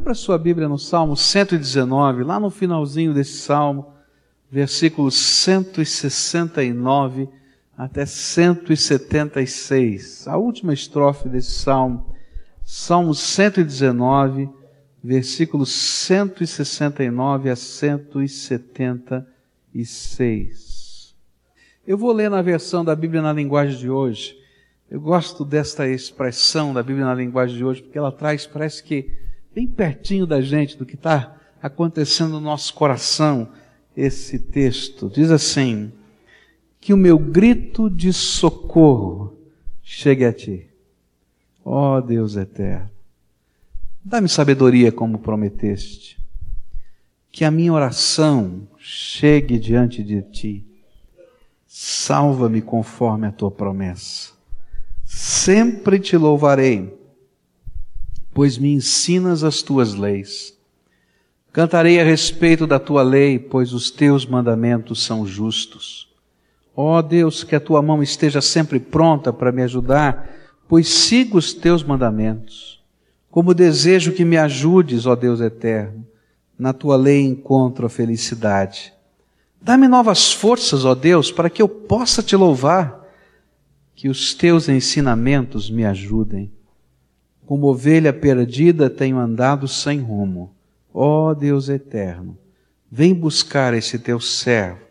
Abra sua Bíblia no Salmo 119, lá no finalzinho desse salmo, versículos 169 até 176. A última estrofe desse salmo, Salmo 119, versículos 169 a 176. Eu vou ler na versão da Bíblia na linguagem de hoje. Eu gosto desta expressão da Bíblia na linguagem de hoje, porque ela traz, parece que, bem pertinho da gente, do que está acontecendo no nosso coração, esse texto. Diz assim: Que o meu grito de socorro chegue a ti. Ó oh, Deus eterno, dá-me sabedoria como prometeste. Que a minha oração chegue diante de ti. Salva-me conforme a tua promessa. Sempre te louvarei pois me ensinas as tuas leis. Cantarei a respeito da tua lei, pois os teus mandamentos são justos. Ó oh Deus, que a tua mão esteja sempre pronta para me ajudar, pois sigo os teus mandamentos. Como desejo que me ajudes, ó Deus eterno, na tua lei encontro a felicidade. Dá-me novas forças, ó Deus, para que eu possa te louvar, que os teus ensinamentos me ajudem. Como ovelha perdida tenho andado sem rumo. Ó Deus eterno, vem buscar esse teu servo,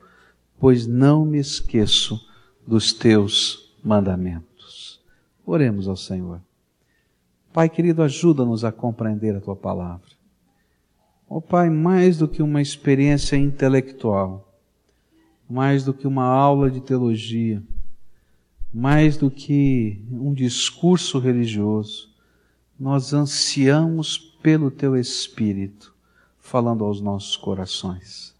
pois não me esqueço dos teus mandamentos. Oremos ao Senhor. Pai querido, ajuda-nos a compreender a tua palavra. Ó Pai, mais do que uma experiência intelectual, mais do que uma aula de teologia, mais do que um discurso religioso, nós ansiamos pelo Teu Espírito falando aos nossos corações.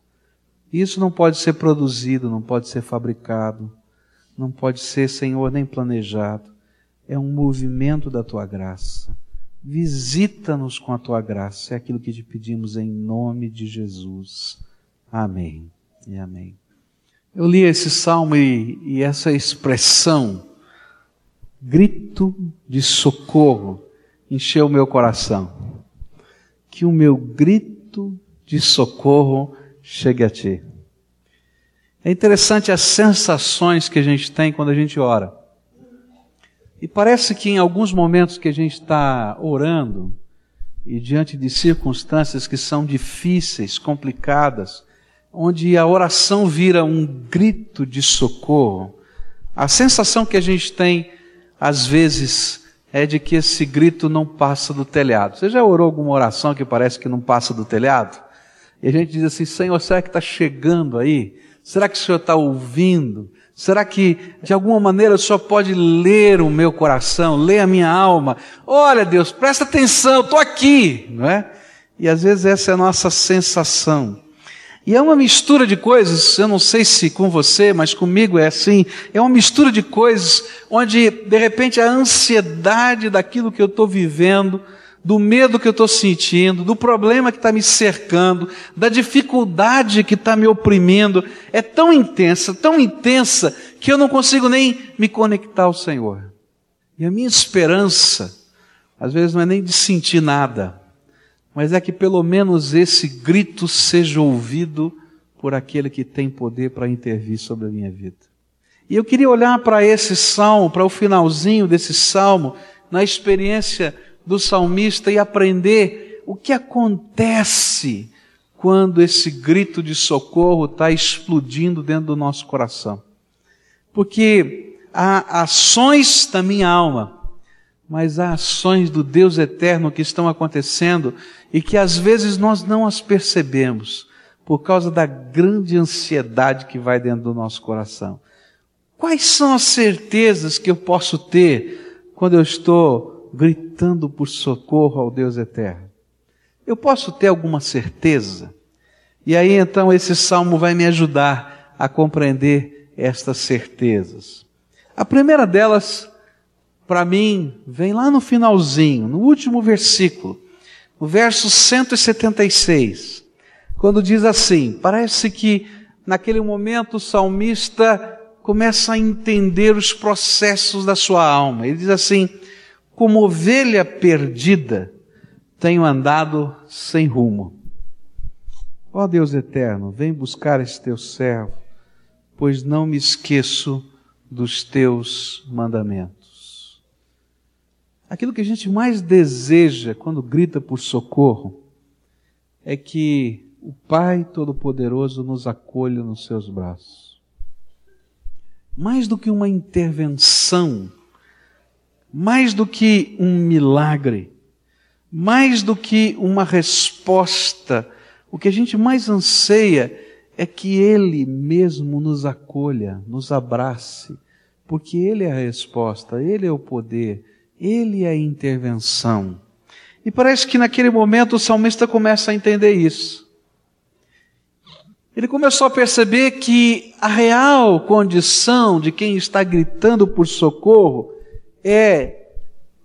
Isso não pode ser produzido, não pode ser fabricado, não pode ser, Senhor, nem planejado. É um movimento da Tua graça. Visita-nos com a Tua graça. É aquilo que te pedimos em nome de Jesus. Amém e amém. Eu li esse salmo e, e essa expressão, grito de socorro, encheu o meu coração. Que o meu grito de socorro chegue a ti. É interessante as sensações que a gente tem quando a gente ora. E parece que em alguns momentos que a gente está orando, e diante de circunstâncias que são difíceis, complicadas, onde a oração vira um grito de socorro, a sensação que a gente tem, às vezes, é de que esse grito não passa do telhado. Você já orou alguma oração que parece que não passa do telhado? E a gente diz assim: Senhor, será que está chegando aí? Será que o Senhor está ouvindo? Será que de alguma maneira o Senhor pode ler o meu coração, ler a minha alma? Olha, Deus, presta atenção, estou aqui, não é? E às vezes essa é a nossa sensação. E é uma mistura de coisas, eu não sei se com você, mas comigo é assim, é uma mistura de coisas onde, de repente, a ansiedade daquilo que eu estou vivendo, do medo que eu estou sentindo, do problema que está me cercando, da dificuldade que está me oprimindo, é tão intensa, tão intensa, que eu não consigo nem me conectar ao Senhor. E a minha esperança, às vezes, não é nem de sentir nada, mas é que pelo menos esse grito seja ouvido por aquele que tem poder para intervir sobre a minha vida. E eu queria olhar para esse salmo, para o finalzinho desse salmo, na experiência do salmista e aprender o que acontece quando esse grito de socorro está explodindo dentro do nosso coração. Porque há ações da minha alma mas há ações do Deus eterno que estão acontecendo e que às vezes nós não as percebemos por causa da grande ansiedade que vai dentro do nosso coração. Quais são as certezas que eu posso ter quando eu estou gritando por socorro ao Deus eterno? Eu posso ter alguma certeza? E aí então esse salmo vai me ajudar a compreender estas certezas. A primeira delas para mim, vem lá no finalzinho, no último versículo, no verso 176, quando diz assim: parece que naquele momento o salmista começa a entender os processos da sua alma. Ele diz assim: como ovelha perdida, tenho andado sem rumo. Ó Deus eterno, vem buscar esse teu servo, pois não me esqueço dos teus mandamentos. Aquilo que a gente mais deseja quando grita por socorro é que o Pai Todo-Poderoso nos acolha nos seus braços. Mais do que uma intervenção, mais do que um milagre, mais do que uma resposta, o que a gente mais anseia é que Ele mesmo nos acolha, nos abrace, porque Ele é a resposta, Ele é o poder, Ele é a intervenção. E parece que naquele momento o salmista começa a entender isso. Ele começou a perceber que a real condição de quem está gritando por socorro é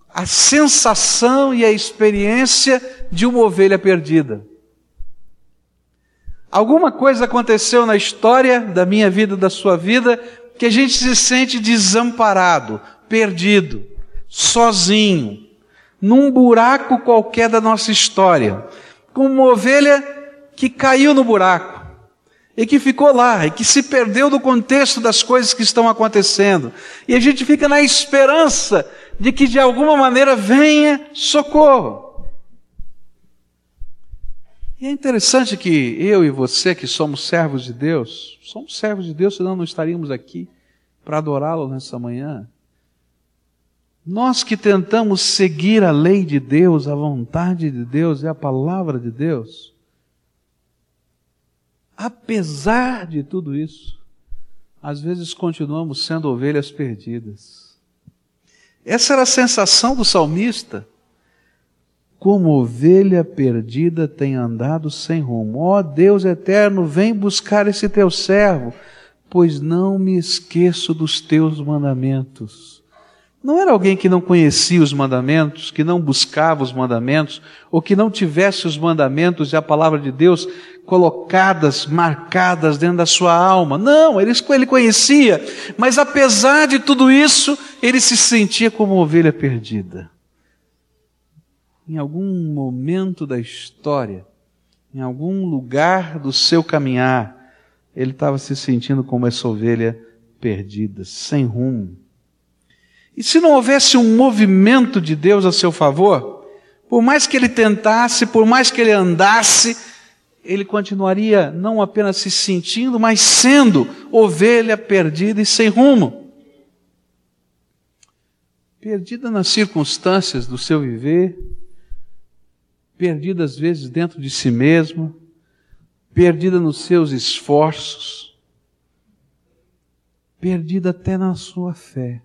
a sensação e a experiência de uma ovelha perdida. Alguma coisa aconteceu na história da minha vida, da sua vida, que a gente se sente desamparado, perdido, sozinho, num buraco qualquer da nossa história, como uma ovelha que caiu no buraco e que ficou lá e que se perdeu do contexto das coisas que estão acontecendo. E a gente fica na esperança de que de alguma maneira venha socorro. E é interessante que eu e você, que somos servos de Deus, somos servos de Deus, senão não estaríamos aqui para adorá-lo nessa manhã. Nós que tentamos seguir a lei de Deus, a vontade de Deus e a palavra de Deus, apesar de tudo isso, às vezes continuamos sendo ovelhas perdidas. Essa era a sensação do salmista como ovelha perdida tem andado sem rumo. Ó oh, Deus eterno, vem buscar esse teu servo, pois não me esqueço dos teus mandamentos. Não era alguém que não conhecia os mandamentos, que não buscava os mandamentos, ou que não tivesse os mandamentos e a palavra de Deus colocadas, marcadas dentro da sua alma. Não, ele, ele conhecia, mas apesar de tudo isso, ele se sentia como ovelha perdida em algum momento da história, em algum lugar do seu caminhar, ele estava se sentindo como essa ovelha perdida, sem rumo. E se não houvesse um movimento de Deus a seu favor, por mais que ele tentasse, por mais que ele andasse, ele continuaria não apenas se sentindo, mas sendo ovelha perdida e sem rumo. Perdida nas circunstâncias do seu viver, perdida às vezes dentro de si mesma, perdida nos seus esforços, perdida até na sua fé.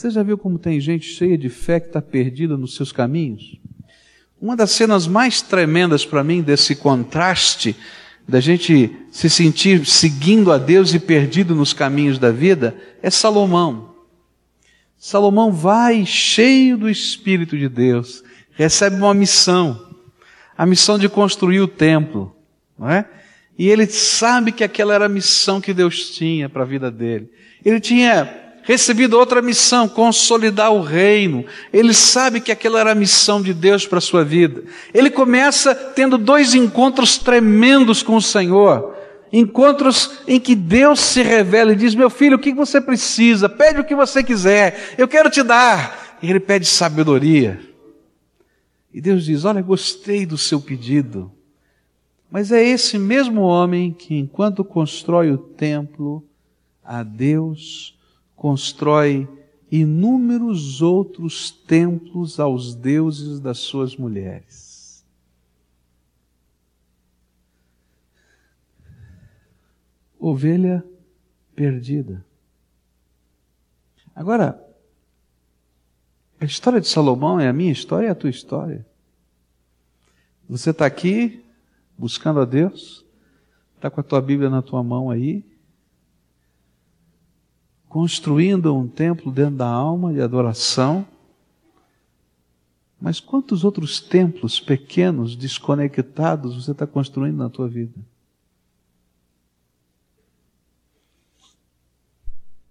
Você já viu como tem gente cheia de fé que está perdida nos seus caminhos? Uma das cenas mais tremendas para mim desse contraste da gente se sentir seguindo a Deus e perdido nos caminhos da vida é Salomão. Salomão vai cheio do Espírito de Deus, recebe uma missão, a missão de construir o templo, não é? E ele sabe que aquela era a missão que Deus tinha para a vida dele. Ele tinha recebido outra missão, consolidar o reino. Ele sabe que aquela era a missão de Deus para a sua vida. Ele começa tendo dois encontros tremendos com o Senhor. Encontros em que Deus se revela e diz: Meu filho, o que você precisa? Pede o que você quiser, eu quero te dar. E ele pede sabedoria. E Deus diz: Olha, gostei do seu pedido. Mas é esse mesmo homem que, enquanto constrói o templo, a Deus constrói inúmeros outros templos aos deuses das suas mulheres. Ovelha perdida. Agora, a história de Salomão é a minha história e é a tua história. Você está aqui buscando a Deus, está com a tua Bíblia na tua mão aí, construindo um templo dentro da alma de adoração. Mas quantos outros templos pequenos, desconectados, você está construindo na tua vida?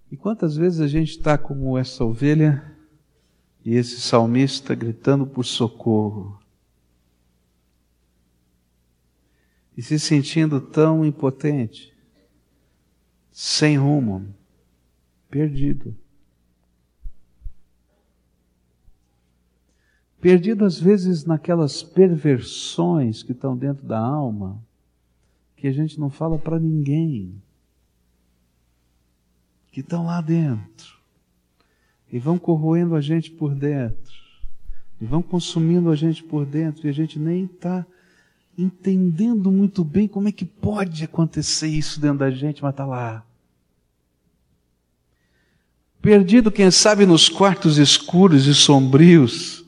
E quantas vezes a gente está como essa ovelha E esse salmista gritando por socorro. E se sentindo tão impotente, sem rumo, perdido. Perdido às vezes naquelas perversões que estão dentro da alma, que a gente não fala para ninguém, que estão lá dentro e vão corroendo a gente por dentro, e vão consumindo a gente por dentro, e a gente nem está entendendo muito bem como é que pode acontecer isso dentro da gente, mas está lá. Perdido, quem sabe, nos quartos escuros e sombrios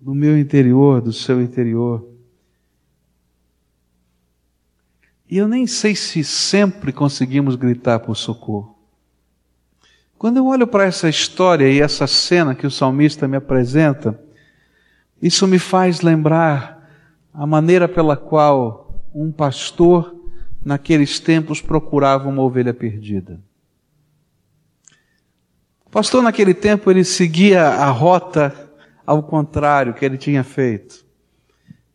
do meu interior, do seu interior. E eu nem sei se sempre conseguimos gritar por socorro. Quando eu olho para essa história e essa cena que o salmista me apresenta, isso me faz lembrar a maneira pela qual um pastor naqueles tempos procurava uma ovelha perdida. Pastor naquele tempo ele seguia a rota ao contrário que ele tinha feito.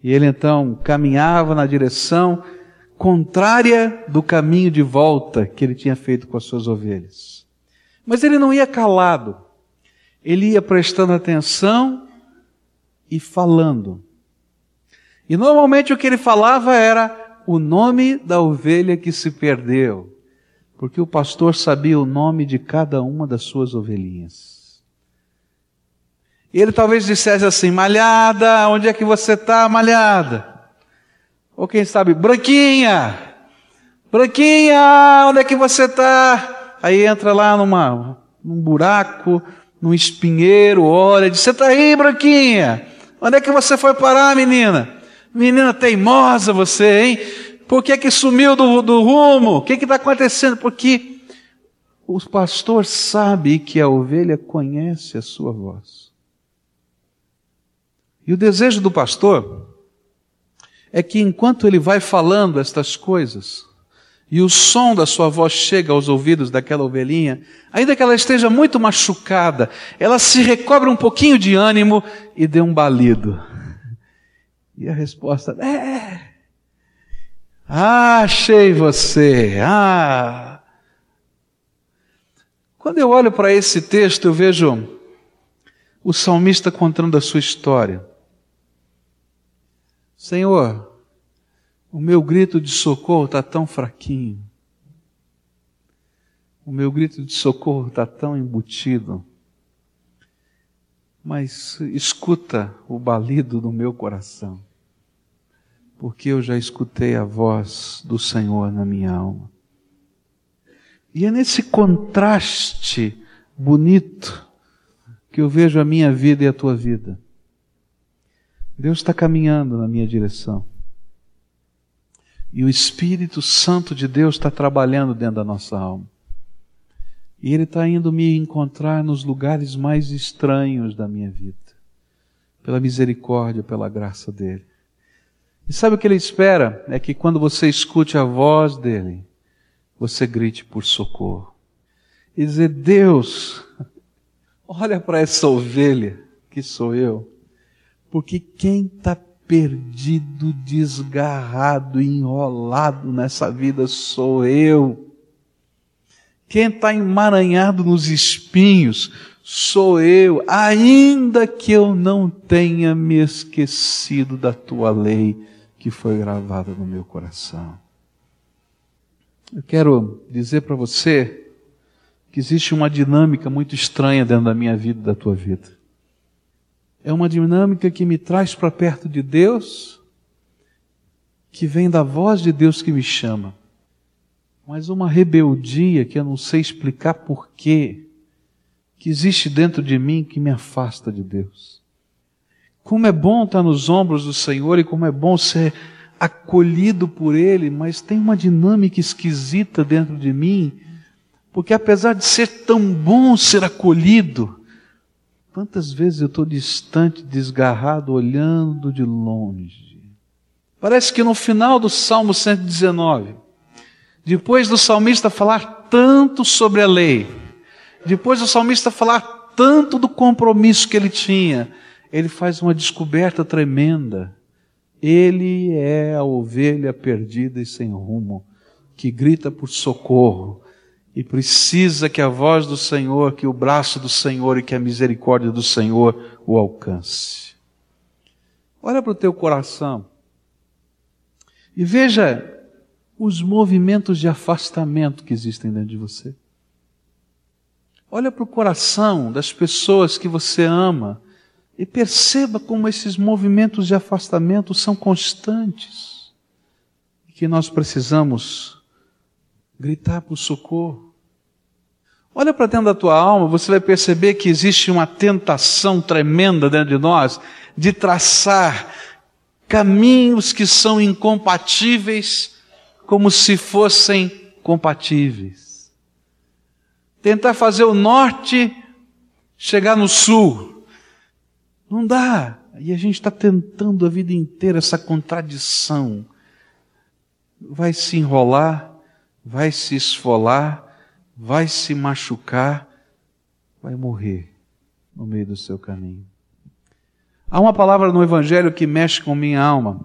E ele então caminhava na direção contrária do caminho de volta que ele tinha feito com as suas ovelhas. Mas ele não ia calado. Ele ia prestando atenção e falando. E normalmente o que ele falava era o nome da ovelha que se perdeu, porque o pastor sabia o nome de cada uma das suas ovelhinhas. Ele talvez dissesse assim: Malhada, onde é que você está, malhada? Ou quem sabe, Branquinha, Branquinha, onde é que você está? Aí entra lá numa, num buraco, num espinheiro, olha, diz: Você está aí, Branquinha? Onde é que você foi parar, menina? Menina teimosa você, hein? Por que, que sumiu do, do rumo? O que está acontecendo? Porque o pastor sabe que a ovelha conhece a sua voz. E o desejo do pastor é que enquanto ele vai falando estas coisas, e o som da sua voz chega aos ouvidos daquela ovelhinha, ainda que ela esteja muito machucada, ela se recobre um pouquinho de ânimo e dê um balido. E a resposta é: Ah, achei você. Ah. Quando eu olho para esse texto, eu vejo o salmista contando a sua história. Senhor, o meu grito de socorro está tão fraquinho. O meu grito de socorro está tão embutido. Mas escuta o balido do meu coração, porque eu já escutei a voz do Senhor na minha alma. E é nesse contraste bonito que eu vejo a minha vida e a tua vida. Deus está caminhando na minha direção. E o Espírito Santo de Deus está trabalhando dentro da nossa alma. E Ele está indo me encontrar nos lugares mais estranhos da minha vida. Pela misericórdia, pela graça dEle. E sabe o que Ele espera? É que quando você escute a voz dEle, você grite por socorro. E dizer, Deus, olha para essa ovelha que sou eu. Porque quem está perdido, desgarrado, enrolado nessa vida sou eu. Quem está emaranhado nos espinhos sou eu, ainda que eu não tenha me esquecido da tua lei que foi gravada no meu coração. Eu quero dizer para você que existe uma dinâmica muito estranha dentro da minha vida e da tua vida é uma dinâmica que me traz para perto de Deus, que vem da voz de Deus que me chama. Mas uma rebeldia que eu não sei explicar porquê, que existe dentro de mim que me afasta de Deus. Como é bom estar nos ombros do Senhor e como é bom ser acolhido por Ele, mas tem uma dinâmica esquisita dentro de mim, porque apesar de ser tão bom ser acolhido, Quantas vezes eu estou distante, desgarrado, olhando de longe? Parece que no final do Salmo 119, depois do salmista falar tanto sobre a lei, depois do salmista falar tanto do compromisso que ele tinha, ele faz uma descoberta tremenda. Ele é a ovelha perdida e sem rumo, que grita por socorro e precisa que a voz do Senhor, que o braço do Senhor e que a misericórdia do Senhor o alcance. Olha para o teu coração e veja os movimentos de afastamento que existem dentro de você. Olha para o coração das pessoas que você ama e perceba como esses movimentos de afastamento são constantes e que nós precisamos gritar por socorro. Olha para dentro da tua alma, você vai perceber que existe uma tentação tremenda dentro de nós de traçar caminhos que são incompatíveis como se fossem compatíveis. Tentar fazer o norte chegar no sul. Não dá. E a gente está tentando a vida inteira essa contradição. Vai se enrolar, vai se esfolar, vai se machucar, vai morrer no meio do seu caminho. Há uma palavra no Evangelho que mexe com minha alma.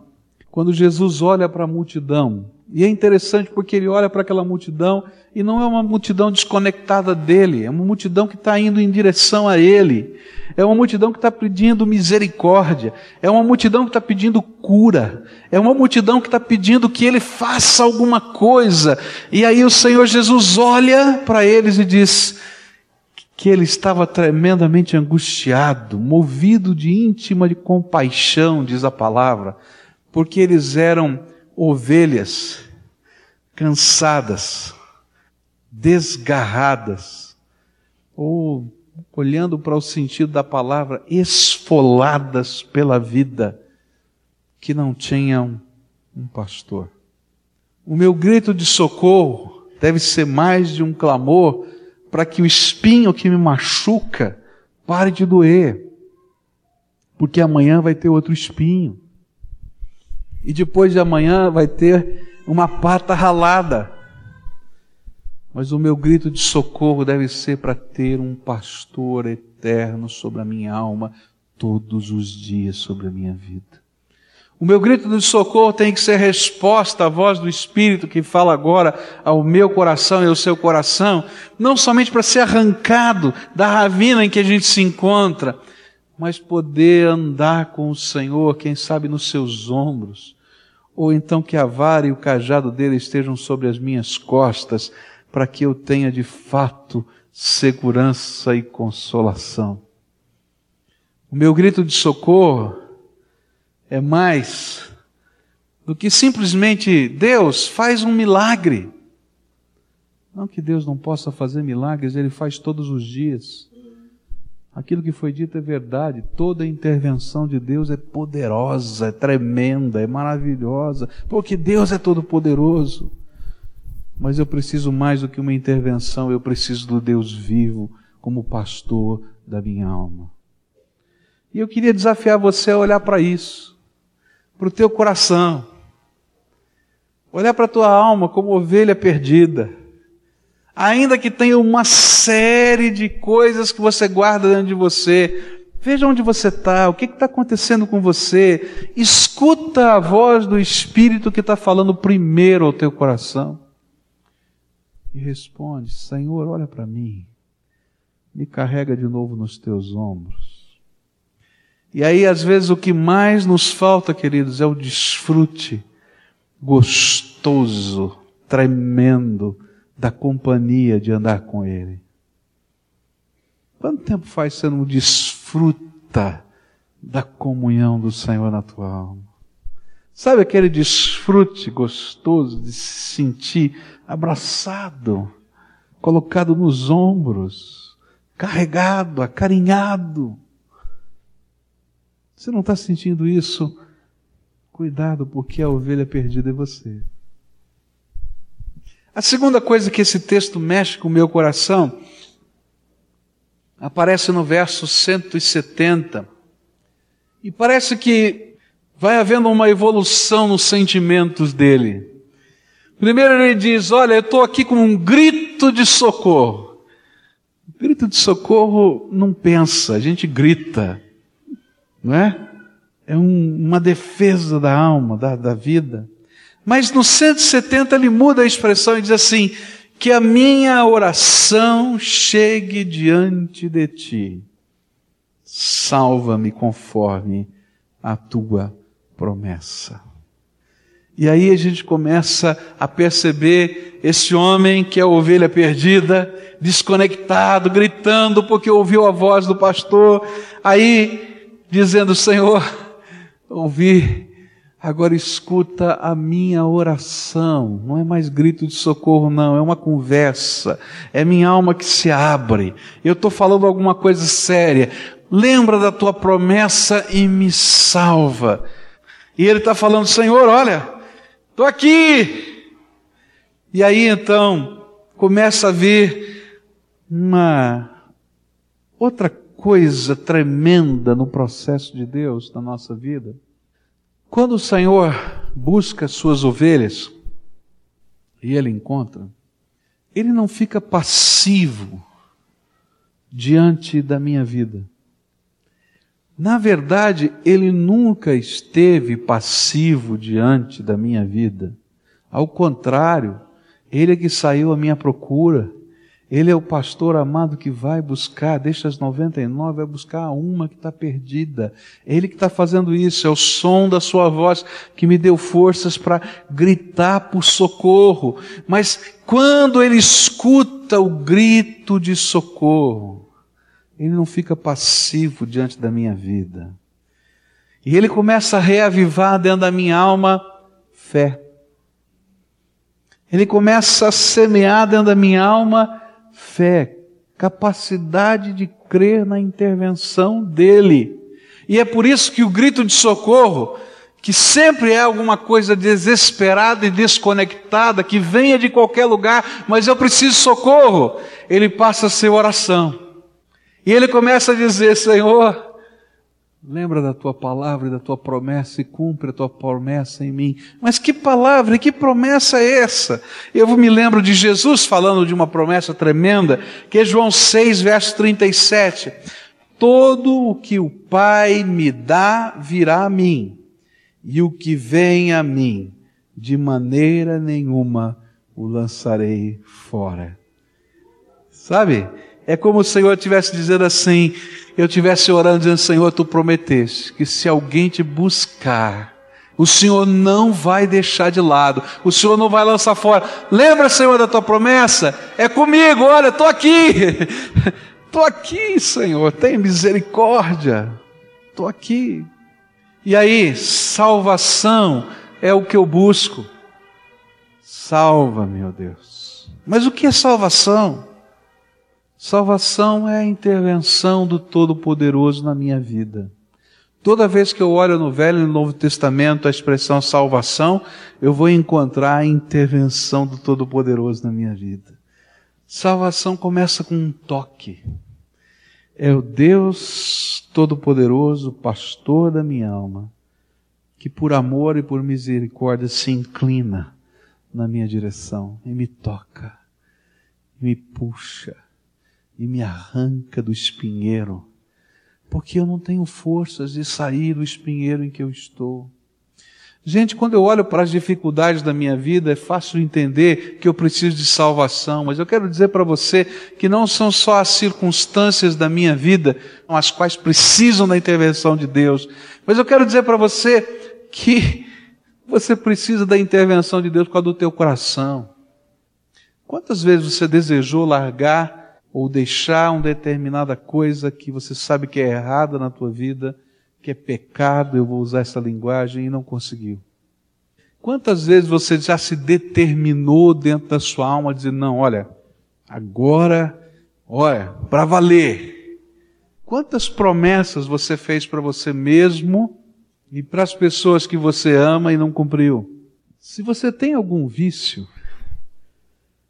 Quando Jesus olha para a multidão, e é interessante porque ele olha para aquela multidão e não é uma multidão desconectada dele, é uma multidão que está indo em direção a ele, é uma multidão que está pedindo misericórdia, é uma multidão que está pedindo cura, é uma multidão que está pedindo que ele faça alguma coisa. E aí o Senhor Jesus olha para eles e diz: que ele estava tremendamente angustiado, movido de íntima de compaixão, diz a palavra, porque eles eram ovelhas cansadas, desgarradas, ou olhando para o sentido da palavra, esfoladas pela vida, que não tinham um pastor. O meu grito de socorro deve ser mais de um clamor para que o espinho que me machuca pare de doer. Porque amanhã vai ter outro espinho. E depois de amanhã vai ter uma pata ralada. Mas o meu grito de socorro deve ser para ter um pastor eterno sobre a minha alma todos os dias sobre a minha vida. O meu grito de socorro tem que ser resposta à voz do Espírito que fala agora ao meu coração e ao seu coração, não somente para ser arrancado da ravina em que a gente se encontra, mas poder andar com o Senhor, quem sabe nos seus ombros, ou então que a vara e o cajado dele estejam sobre as minhas costas, para que eu tenha de fato segurança e consolação. O meu grito de socorro é mais do que simplesmente Deus faz um milagre. Não que Deus não possa fazer milagres, Ele faz todos os dias. Aquilo que foi dito é verdade, toda intervenção de Deus é poderosa, é tremenda, é maravilhosa, porque Deus é todo-poderoso. Mas eu preciso mais do que uma intervenção, eu preciso do Deus vivo como pastor da minha alma. E eu queria desafiar você a olhar para isso para o teu coração, olhar para a tua alma como ovelha perdida. Ainda que tenha uma série de coisas que você guarda dentro de você, veja onde você está, o que está acontecendo com você, escuta a voz do Espírito que está falando primeiro ao teu coração. E responde: Senhor, olha para mim, me carrega de novo nos teus ombros. E aí, às vezes, o que mais nos falta, queridos, é o desfrute gostoso, tremendo da companhia de andar com Ele. Quanto tempo faz você não desfruta da comunhão do Senhor na tua alma? Sabe aquele desfrute gostoso de se sentir abraçado, colocado nos ombros, carregado, acarinhado? Você não está sentindo isso? Cuidado, porque a ovelha perdida é você. A segunda coisa que esse texto mexe com o meu coração aparece no verso 170. E parece que vai havendo uma evolução nos sentimentos dele. Primeiro ele diz: Olha, eu estou aqui com um grito de socorro. Grito de socorro não pensa, a gente grita, não é? É um, uma defesa da alma, da, da vida. Mas no 170 ele muda a expressão e diz assim: que a minha oração chegue diante de ti. Salva-me conforme a tua promessa. E aí a gente começa a perceber esse homem que é a ovelha perdida, desconectado, gritando porque ouviu a voz do pastor, aí dizendo: Senhor, ouvi Agora escuta a minha oração. Não é mais grito de socorro, não. É uma conversa. É minha alma que se abre. Eu estou falando alguma coisa séria. Lembra da tua promessa e me salva. E ele está falando, Senhor, olha, estou aqui. E aí então começa a vir uma outra coisa tremenda no processo de Deus na nossa vida. Quando o Senhor busca suas ovelhas e ele encontra, ele não fica passivo diante da minha vida. Na verdade, ele nunca esteve passivo diante da minha vida. Ao contrário, ele é que saiu à minha procura. Ele é o pastor amado que vai buscar, deixa as 99, vai buscar uma que está perdida. É Ele que está fazendo isso, é o som da sua voz que me deu forças para gritar por socorro. Mas quando Ele escuta o grito de socorro, Ele não fica passivo diante da minha vida. E Ele começa a reavivar dentro da minha alma fé. Ele começa a semear dentro da minha alma fé, capacidade de crer na intervenção dele. E é por isso que o grito de socorro, que sempre é alguma coisa desesperada e desconectada, que venha de qualquer lugar, mas eu preciso de socorro, ele passa a ser oração. E ele começa a dizer: Senhor, Lembra da tua palavra e da tua promessa e cumpre a tua promessa em mim. Mas que palavra e que promessa é essa? Eu me lembro de Jesus falando de uma promessa tremenda, que é João 6, verso 37. Todo o que o Pai me dá virá a mim, e o que vem a mim, de maneira nenhuma o lançarei fora. Sabe? É como o Senhor estivesse dizendo assim: eu estivesse orando dizendo, Senhor, tu prometeste que se alguém te buscar, o Senhor não vai deixar de lado, o Senhor não vai lançar fora. Lembra, Senhor, da tua promessa? É comigo, olha, estou aqui, estou aqui, Senhor, tem misericórdia, estou aqui. E aí, salvação é o que eu busco. Salva, meu Deus. Mas o que é salvação? Salvação é a intervenção do Todo-Poderoso na minha vida. Toda vez que eu olho no Velho e no Novo Testamento a expressão salvação, eu vou encontrar a intervenção do Todo-Poderoso na minha vida. Salvação começa com um toque. É o Deus Todo-Poderoso, pastor da minha alma, que por amor e por misericórdia se inclina na minha direção e me toca, me puxa e me arranca do espinheiro, porque eu não tenho forças de sair do espinheiro em que eu estou. Gente, quando eu olho para as dificuldades da minha vida, é fácil entender que eu preciso de salvação, mas eu quero dizer para você que não são só as circunstâncias da minha vida as quais precisam da intervenção de Deus, mas eu quero dizer para você que você precisa da intervenção de Deus por causa do teu coração. Quantas vezes você desejou largar ou deixar uma determinada coisa que você sabe que é errada na tua vida, que é pecado, eu vou usar essa linguagem, e não conseguiu. Quantas vezes você já se determinou dentro da sua alma dizer, não, olha, agora, olha, para valer. Quantas promessas você fez para você mesmo e para as pessoas que você ama e não cumpriu? Se você tem algum vício,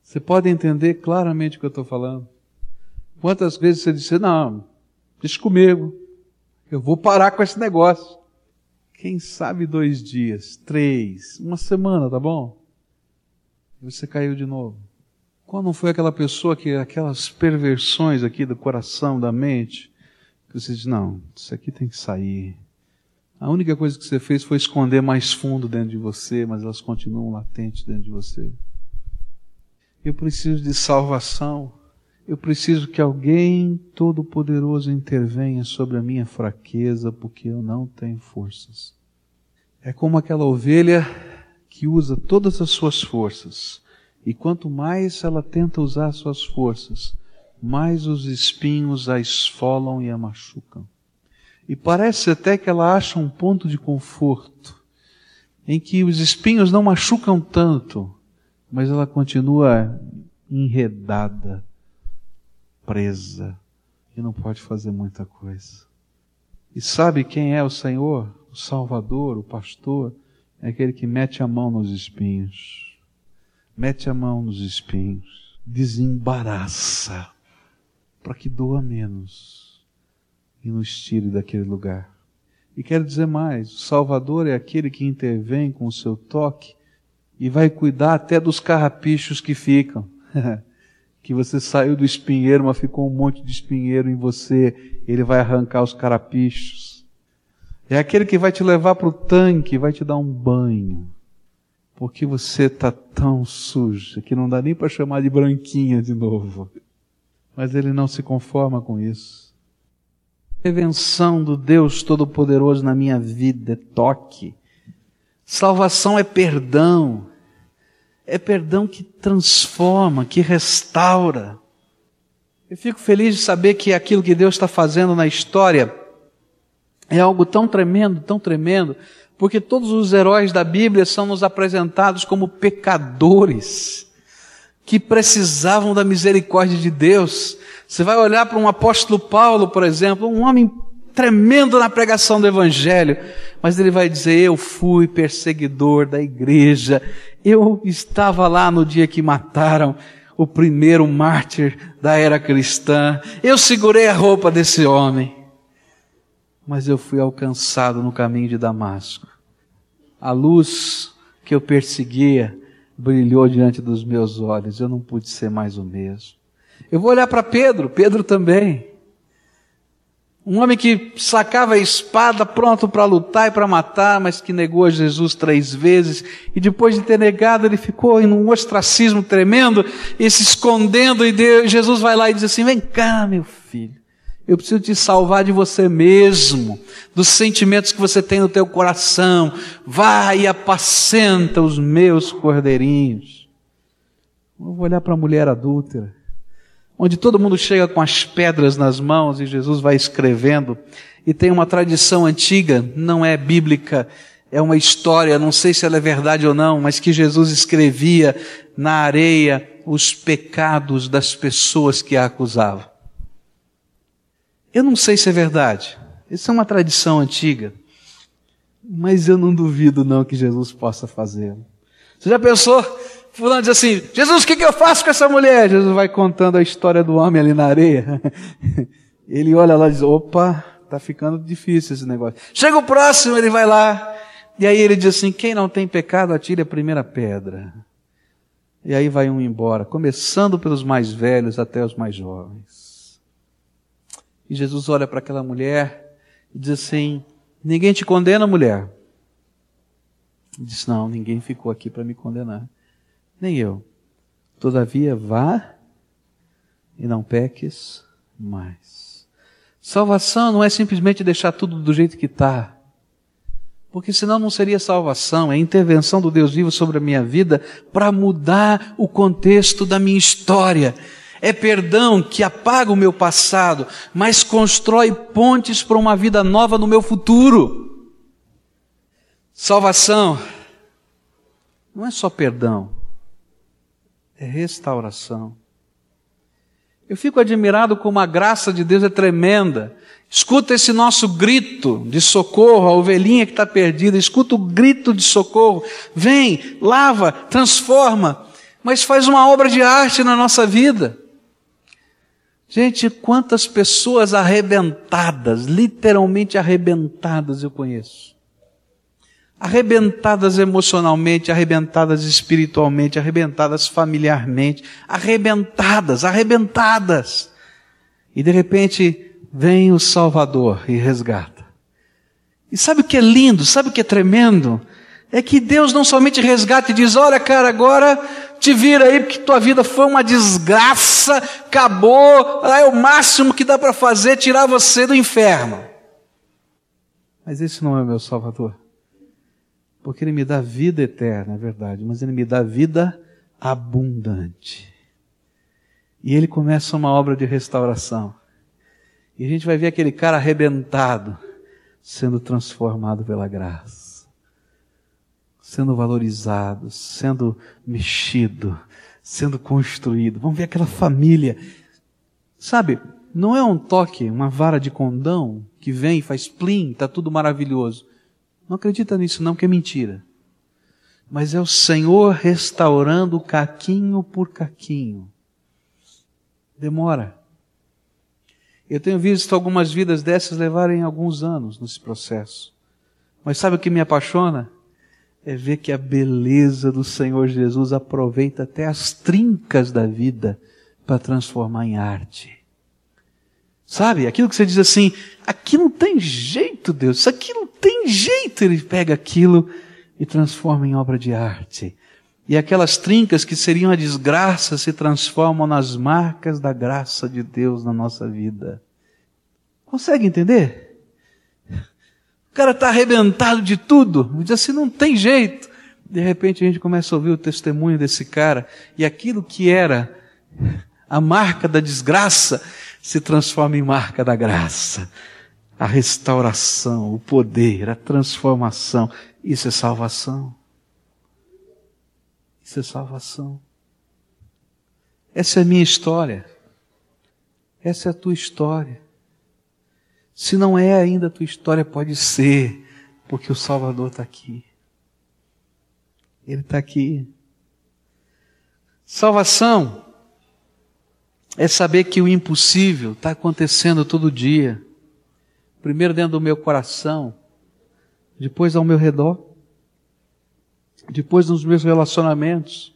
você pode entender claramente o que eu estou falando. Quantas vezes você disse, não, deixa comigo, eu vou parar com esse negócio. Quem sabe dois dias, três, uma semana, tá bom? E você caiu de novo. Qual não foi aquela pessoa que, aquelas perversões aqui do coração, da mente, que você diz, não, isso aqui tem que sair. A única coisa que você fez foi esconder mais fundo dentro de você, mas elas continuam latentes dentro de você. Eu preciso de salvação. Eu preciso que alguém todo-poderoso intervenha sobre a minha fraqueza, porque eu não tenho forças. É como aquela ovelha que usa todas as suas forças e quanto mais ela tenta usar suas forças, mais os espinhos a esfolam e a machucam. E parece até que ela acha um ponto de conforto, em que os espinhos não machucam tanto, mas ela continua enredada, presa, e não pode fazer muita coisa. E sabe quem é o Senhor? O Salvador, o pastor, é aquele que mete a mão nos espinhos mete a mão nos espinhos, desembaraça, para que doa menos e nos tire daquele lugar. E quero dizer mais: o Salvador é aquele que intervém com o seu toque e vai cuidar até dos carrapichos que ficam. que você saiu do espinheiro, mas ficou um monte de espinheiro em você, ele vai arrancar os carapichos. É aquele que vai te levar para o tanque, vai te dar um banho porque você está tão suja que não dá nem para chamar de branquinha de novo. Mas ele não se conforma com isso. Revenção do Deus Todo-Poderoso na minha vida é toque. Salvação é perdão. É perdão que transforma, que restaura. Eu fico feliz de saber que aquilo que Deus está fazendo na história é algo tão tremendo, tão tremendo, porque todos os heróis da Bíblia são nos apresentados como pecadores que precisavam da misericórdia de Deus. Você vai olhar para um apóstolo Paulo, por exemplo, um homem tremendo na pregação do Evangelho, mas ele vai dizer: Eu fui perseguidor da igreja, eu estava lá no dia que mataram o primeiro mártir da era cristã, eu segurei a roupa desse homem mas eu fui alcançado no caminho de Damasco. A luz que eu perseguia brilhou diante dos meus olhos, eu não pude ser mais o mesmo. Eu vou olhar para Pedro, Pedro também. Um homem que sacava a espada pronto para lutar e para matar, mas que negou a Jesus três vezes, e depois de ter negado, ele ficou em um ostracismo tremendo, e se escondendo, e Deus, Jesus vai lá e diz assim: Vem cá, meu filho. Eu preciso te salvar de você mesmo, dos sentimentos que você tem no teu coração. Vai e apacenta os meus cordeirinhos. Eu vou olhar para a mulher adúltera, onde todo mundo chega com as pedras nas mãos e Jesus vai escrevendo. E tem uma tradição antiga, não é bíblica, é uma história, não sei se ela é verdade ou não, mas que Jesus escrevia na areia os pecados das pessoas que a acusavam. Eu não sei se é verdade. Isso é uma tradição antiga. Mas eu não duvido não que Jesus possa fazê-lo. Você já pensou? Fulano diz assim, Jesus, o que, que eu faço com essa mulher? Jesus vai contando a história do homem ali na areia. Ele olha lá e diz, opa, tá ficando difícil esse negócio. Chega o próximo, ele vai lá. E aí ele diz assim, quem não tem pecado, atire a primeira pedra. E aí vai um embora, começando pelos mais velhos até os mais jovens. E Jesus olha para aquela mulher e diz assim: Ninguém te condena, mulher? E diz: Não, ninguém ficou aqui para me condenar. Nem eu. Todavia, vá e não peques mais. Salvação não é simplesmente deixar tudo do jeito que está. Porque senão não seria salvação, é intervenção do Deus vivo sobre a minha vida para mudar o contexto da minha história. É perdão que apaga o meu passado, mas constrói pontes para uma vida nova no meu futuro. Salvação não é só perdão, é restauração. Eu fico admirado como a graça de Deus é tremenda. Escuta esse nosso grito de socorro, a ovelhinha que está perdida, escuta o grito de socorro. Vem, lava, transforma, mas faz uma obra de arte na nossa vida. Gente, quantas pessoas arrebentadas, literalmente arrebentadas eu conheço. Arrebentadas emocionalmente, arrebentadas espiritualmente, arrebentadas familiarmente, arrebentadas, arrebentadas. E de repente vem o Salvador e resgata. E sabe o que é lindo, sabe o que é tremendo? É que Deus não somente resgata e diz: Olha, cara, agora te vira aí, porque tua vida foi uma desgraça, acabou, é o máximo que dá para fazer tirar você do inferno. Mas esse não é meu Salvador. Porque Ele me dá vida eterna, é verdade, mas Ele me dá vida abundante. E Ele começa uma obra de restauração. E a gente vai ver aquele cara arrebentado sendo transformado pela graça, sendo valorizado, sendo mexido, sendo construído. Vamos ver aquela família. Sabe, não é um toque, uma vara de condão que vem e faz plim, está tudo maravilhoso. Não acredita nisso não, que é mentira. Mas é o Senhor restaurando caquinho por caquinho. Demora. Eu tenho visto algumas vidas dessas levarem alguns anos nesse processo. Mas sabe o que me apaixona? É ver que a beleza do Senhor Jesus aproveita até as trincas da vida para transformar em arte. Sabe? Aquilo que você diz assim, aqui não tem jeito, Deus, isso aqui não tem jeito. Ele pega aquilo e transforma em obra de arte. E aquelas trincas que seriam a desgraça se transformam nas marcas da graça de Deus na nossa vida. Consegue entender? O cara está arrebentado de tudo, diz assim, não tem jeito. De repente a gente começa a ouvir o testemunho desse cara e aquilo que era a marca da desgraça se transforma em marca da graça. A restauração, o poder, a transformação. Isso é salvação. Isso é salvação. Essa é a minha história. Essa é a tua história. Se não é ainda a tua história, pode ser, porque o Salvador está aqui. Ele está aqui. Salvação é saber que o impossível está acontecendo todo dia. Primeiro dentro do meu coração, depois ao meu redor, depois nos meus relacionamentos.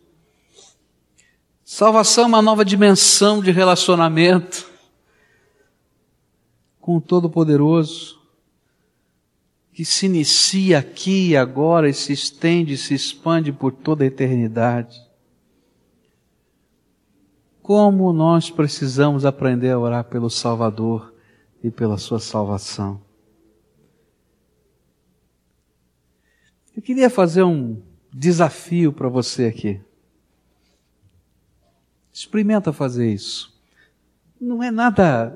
Salvação é uma nova dimensão de relacionamento com o Todo-Poderoso, que se inicia aqui e agora e se estende, se expande por toda a eternidade. Como nós precisamos aprender a orar pelo Salvador e pela sua salvação. Eu queria fazer um desafio para você aqui. Experimenta fazer isso. Não é nada,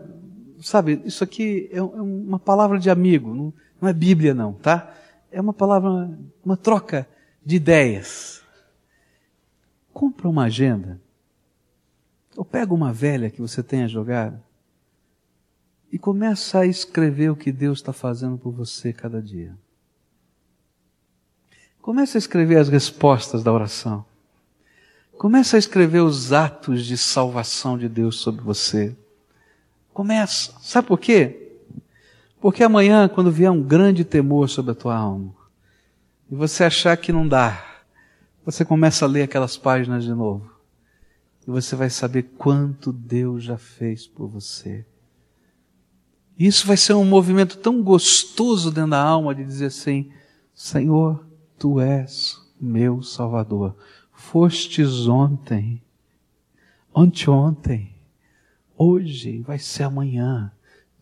sabe, isso aqui é, é uma palavra de amigo, não é Bíblia não, tá? É uma palavra, uma troca de ideias. Compra uma agenda ou pega uma velha que você tenha jogado e começa a escrever o que Deus está fazendo por você cada dia. Começa a escrever as respostas da oração. Começa a escrever os atos de salvação de Deus sobre você. Começa. Sabe por quê? Porque amanhã, quando vier um grande temor sobre a tua alma, e você achar que não dá, você começa a ler aquelas páginas de novo e você vai saber quanto Deus já fez por você. Isso vai ser um movimento tão gostoso dentro da alma de dizer assim: Senhor, tu és meu Salvador. Fostes ontem, anteontem, hoje vai ser amanhã.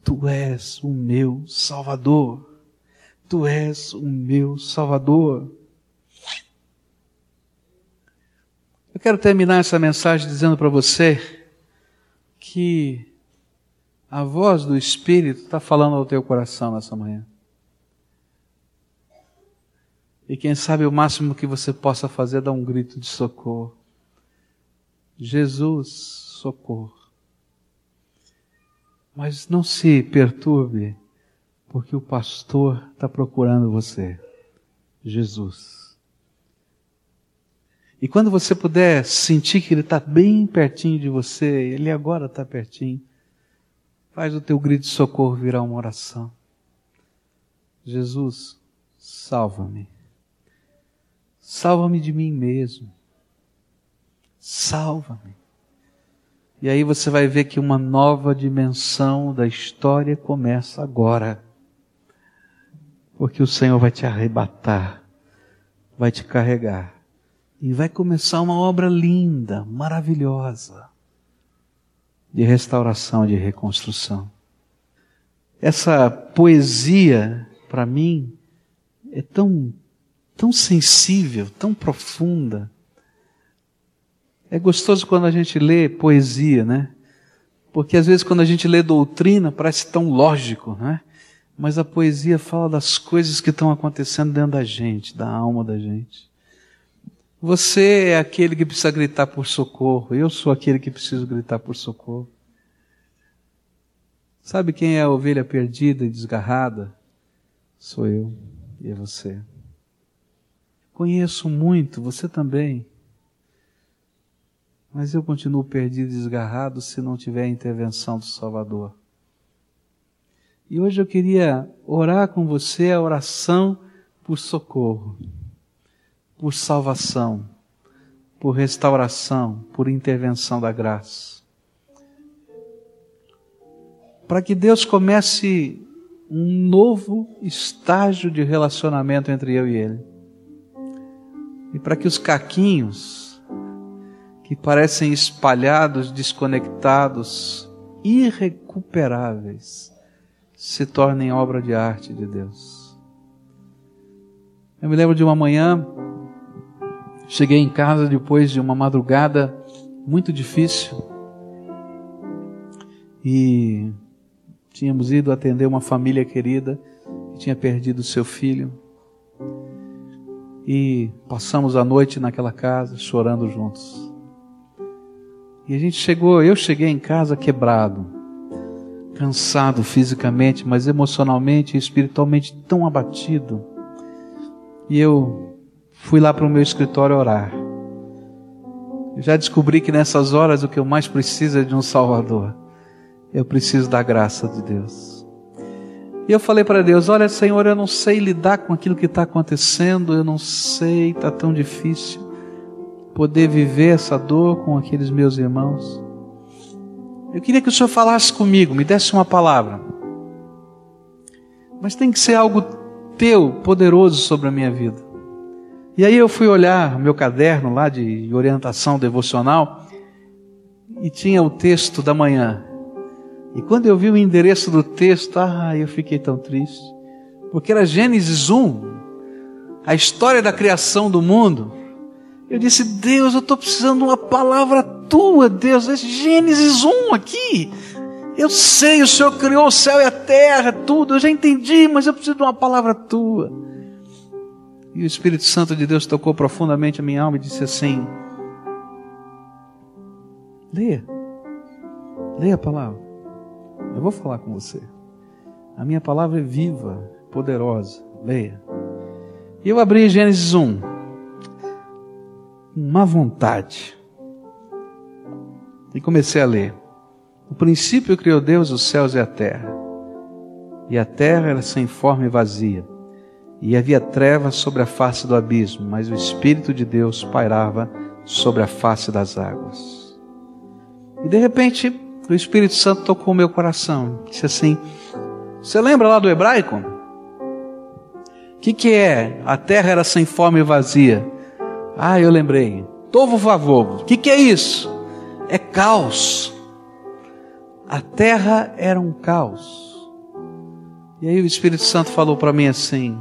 Tu és o meu Salvador. Tu és o meu Salvador. Eu quero terminar essa mensagem dizendo para você que a voz do Espírito está falando ao teu coração nessa manhã. E quem sabe o máximo que você possa fazer é dar um grito de socorro. Jesus, socorro. Mas não se perturbe, porque o pastor está procurando você. Jesus. E quando você puder sentir que Ele está bem pertinho de você, Ele agora está pertinho, faz o teu grito de socorro virar uma oração. Jesus, salva-me. Salva-me de mim mesmo. Salva-me. E aí você vai ver que uma nova dimensão da história começa agora. Porque o Senhor vai te arrebatar, vai te carregar. E vai começar uma obra linda, maravilhosa, de restauração, de reconstrução. Essa poesia, para mim, é tão, tão sensível, tão profunda. É gostoso quando a gente lê poesia, né? Porque às vezes quando a gente lê doutrina parece tão lógico, né? Mas a poesia fala das coisas que estão acontecendo dentro da gente, da alma da gente. Você é aquele que precisa gritar por socorro. Eu sou aquele que preciso gritar por socorro. Sabe quem é a ovelha perdida e desgarrada? Sou eu e é você. Conheço muito, você também. Mas eu continuo perdido e desgarrado se não tiver a intervenção do Salvador. E hoje eu queria orar com você a oração por socorro, por salvação, por restauração, por intervenção da graça. Para que Deus comece um novo estágio de relacionamento entre eu e Ele. E para que os caquinhos, que parecem espalhados, desconectados, irrecuperáveis, se tornem obra de arte de Deus. Eu me lembro de uma manhã, cheguei em casa depois de uma madrugada muito difícil e tínhamos ido atender uma família querida que tinha perdido seu filho e passamos a noite naquela casa chorando juntos. E a gente chegou, eu cheguei em casa quebrado, cansado fisicamente, mas emocionalmente e espiritualmente tão abatido. E eu fui lá para o meu escritório orar. Eu já descobri que nessas horas o que eu mais preciso é de um Salvador. Eu preciso da graça de Deus. E eu falei para Deus: Olha, Senhor, eu não sei lidar com aquilo que está acontecendo, eu não sei, está tão difícil poder viver essa dor com aqueles meus irmãos. Eu queria que o Senhor falasse comigo, me desse uma palavra. Mas tem que ser algo teu, poderoso sobre a minha vida. E aí eu fui olhar meu caderno lá de orientação devocional e tinha o texto da manhã. E quando eu vi o endereço do texto, ah, eu fiquei tão triste. Porque era Gênesis 1, a história da criação do mundo. Eu disse, Deus, eu estou precisando de uma palavra tua, Deus. É Gênesis 1 aqui. Eu sei, o Senhor criou o céu e a terra, tudo. Eu já entendi, mas eu preciso de uma palavra tua. E o Espírito Santo de Deus tocou profundamente a minha alma e disse assim: Leia. Leia a palavra. Eu vou falar com você. A minha palavra é viva, poderosa. Leia. E eu abri Gênesis 1 uma vontade. E comecei a ler. No princípio criou Deus os céus e a terra. E a terra era sem forma e vazia. E havia trevas sobre a face do abismo, mas o Espírito de Deus pairava sobre a face das águas. E de repente, o Espírito Santo tocou meu coração. Disse assim: Você lembra lá do hebraico? O que, que é? A terra era sem forma e vazia. Ah, eu lembrei. Tovo favor. O que, que é isso? É caos. A terra era um caos. E aí o Espírito Santo falou para mim assim: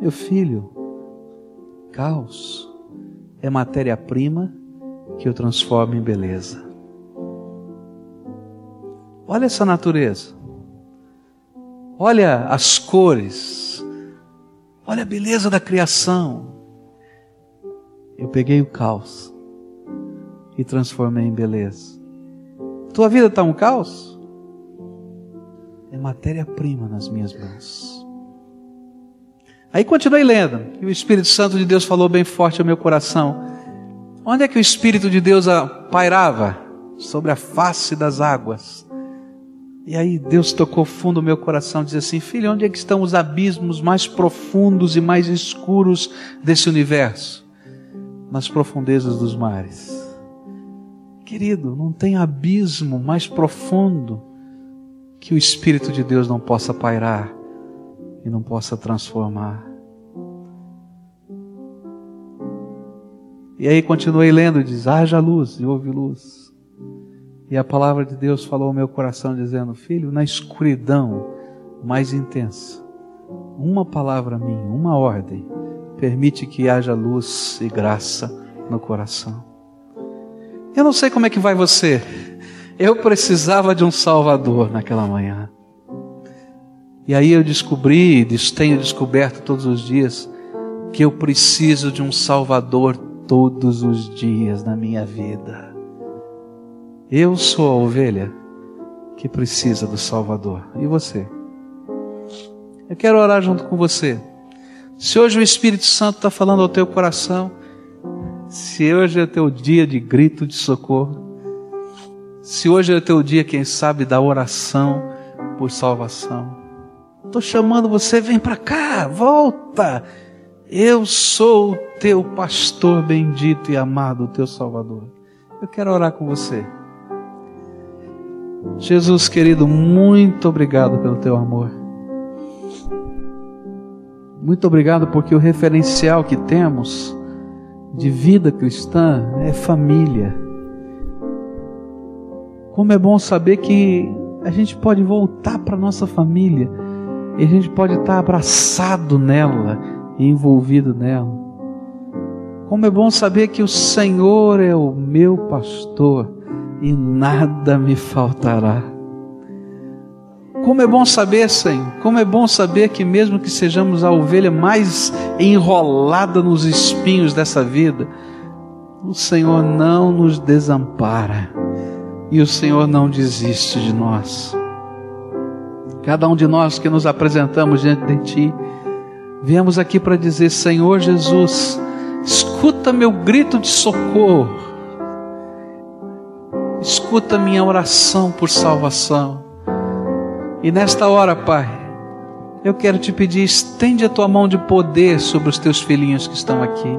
Meu filho, caos é matéria-prima que eu transformo em beleza. Olha essa natureza. Olha as cores. Olha a beleza da criação eu peguei o caos e transformei em beleza. Tua vida está um caos? É matéria-prima nas minhas mãos. Aí continuei lendo, e o Espírito Santo de Deus falou bem forte ao meu coração. Onde é que o Espírito de Deus pairava? Sobre a face das águas. E aí Deus tocou fundo o meu coração, diz assim: Filho, onde é que estão os abismos mais profundos e mais escuros desse universo? Nas profundezas dos mares. Querido, não tem abismo mais profundo que o Espírito de Deus não possa pairar e não possa transformar. E aí continuei lendo, diz: haja luz e houve luz. E a palavra de Deus falou ao meu coração, dizendo: Filho, na escuridão mais intensa, uma palavra minha, uma ordem, permite que haja luz e graça no coração. Eu não sei como é que vai você. Eu precisava de um Salvador naquela manhã. E aí eu descobri, tenho descoberto todos os dias, que eu preciso de um Salvador todos os dias na minha vida. Eu sou a ovelha que precisa do Salvador. E você? Eu quero orar junto com você. Se hoje o Espírito Santo está falando ao teu coração, se hoje é teu dia de grito de socorro, se hoje é teu dia, quem sabe, da oração por salvação, estou chamando você, vem para cá, volta. Eu sou o teu pastor bendito e amado, o teu Salvador. Eu quero orar com você. Jesus querido, muito obrigado pelo teu amor. Muito obrigado porque o referencial que temos de vida cristã é família. Como é bom saber que a gente pode voltar para nossa família e a gente pode estar abraçado nela e envolvido nela. Como é bom saber que o Senhor é o meu pastor e nada me faltará. Como é bom saber, Senhor, como é bom saber que, mesmo que sejamos a ovelha mais enrolada nos espinhos dessa vida, o Senhor não nos desampara e o Senhor não desiste de nós. Cada um de nós que nos apresentamos diante de Ti, viemos aqui para dizer: Senhor Jesus, escuta meu grito de socorro escuta minha oração por salvação. E nesta hora, Pai, eu quero te pedir, estende a tua mão de poder sobre os teus filhinhos que estão aqui.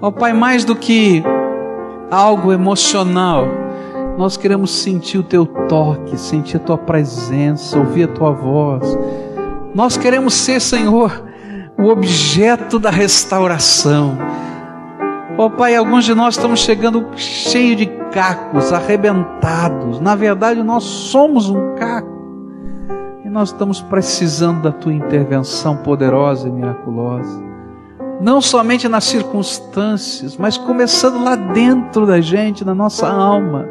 Ó oh, Pai, mais do que algo emocional, nós queremos sentir o teu toque, sentir a tua presença, ouvir a tua voz. Nós queremos ser, Senhor, o objeto da restauração Ó oh, Pai, alguns de nós estamos chegando cheio de cacos, arrebentados. Na verdade, nós somos um caco. E nós estamos precisando da tua intervenção poderosa e miraculosa. Não somente nas circunstâncias, mas começando lá dentro da gente, na nossa alma.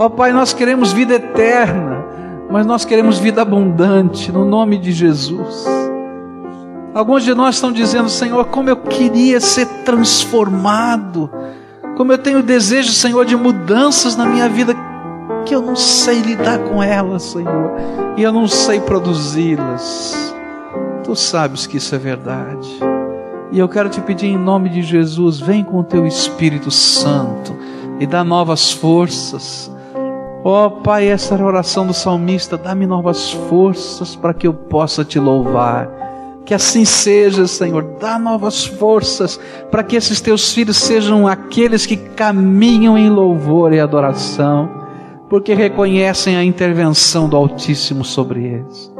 Ó oh, Pai, nós queremos vida eterna, mas nós queremos vida abundante, no nome de Jesus. Alguns de nós estão dizendo, Senhor, como eu queria ser transformado, como eu tenho desejo, Senhor, de mudanças na minha vida, que eu não sei lidar com elas, Senhor, e eu não sei produzi-las. Tu sabes que isso é verdade. E eu quero te pedir em nome de Jesus, vem com o teu Espírito Santo e dá novas forças. Ó oh, Pai, essa era a oração do salmista, dá-me novas forças para que eu possa te louvar que assim seja, Senhor. Dá novas forças para que esses teus filhos sejam aqueles que caminham em louvor e adoração, porque reconhecem a intervenção do Altíssimo sobre eles.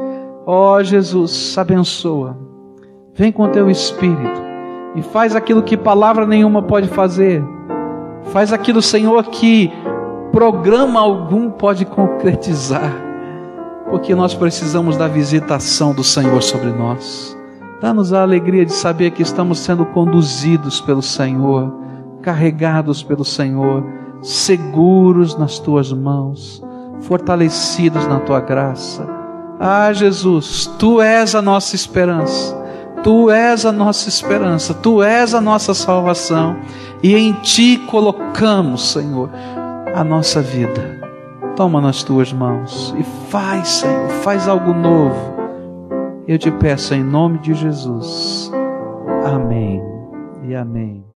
Ó oh, Jesus, abençoa. Vem com teu Espírito e faz aquilo que palavra nenhuma pode fazer. Faz aquilo, Senhor, que programa algum pode concretizar porque nós precisamos da visitação do Senhor sobre nós. Dá-nos a alegria de saber que estamos sendo conduzidos pelo Senhor, carregados pelo Senhor, seguros nas tuas mãos, fortalecidos na tua graça. Ah, Jesus, tu és a nossa esperança. Tu és a nossa esperança, tu és a nossa salvação, e em ti colocamos, Senhor, a nossa vida. Toma nas tuas mãos e faz, Senhor, faz algo novo. Eu te peço em nome de Jesus. Amém e amém.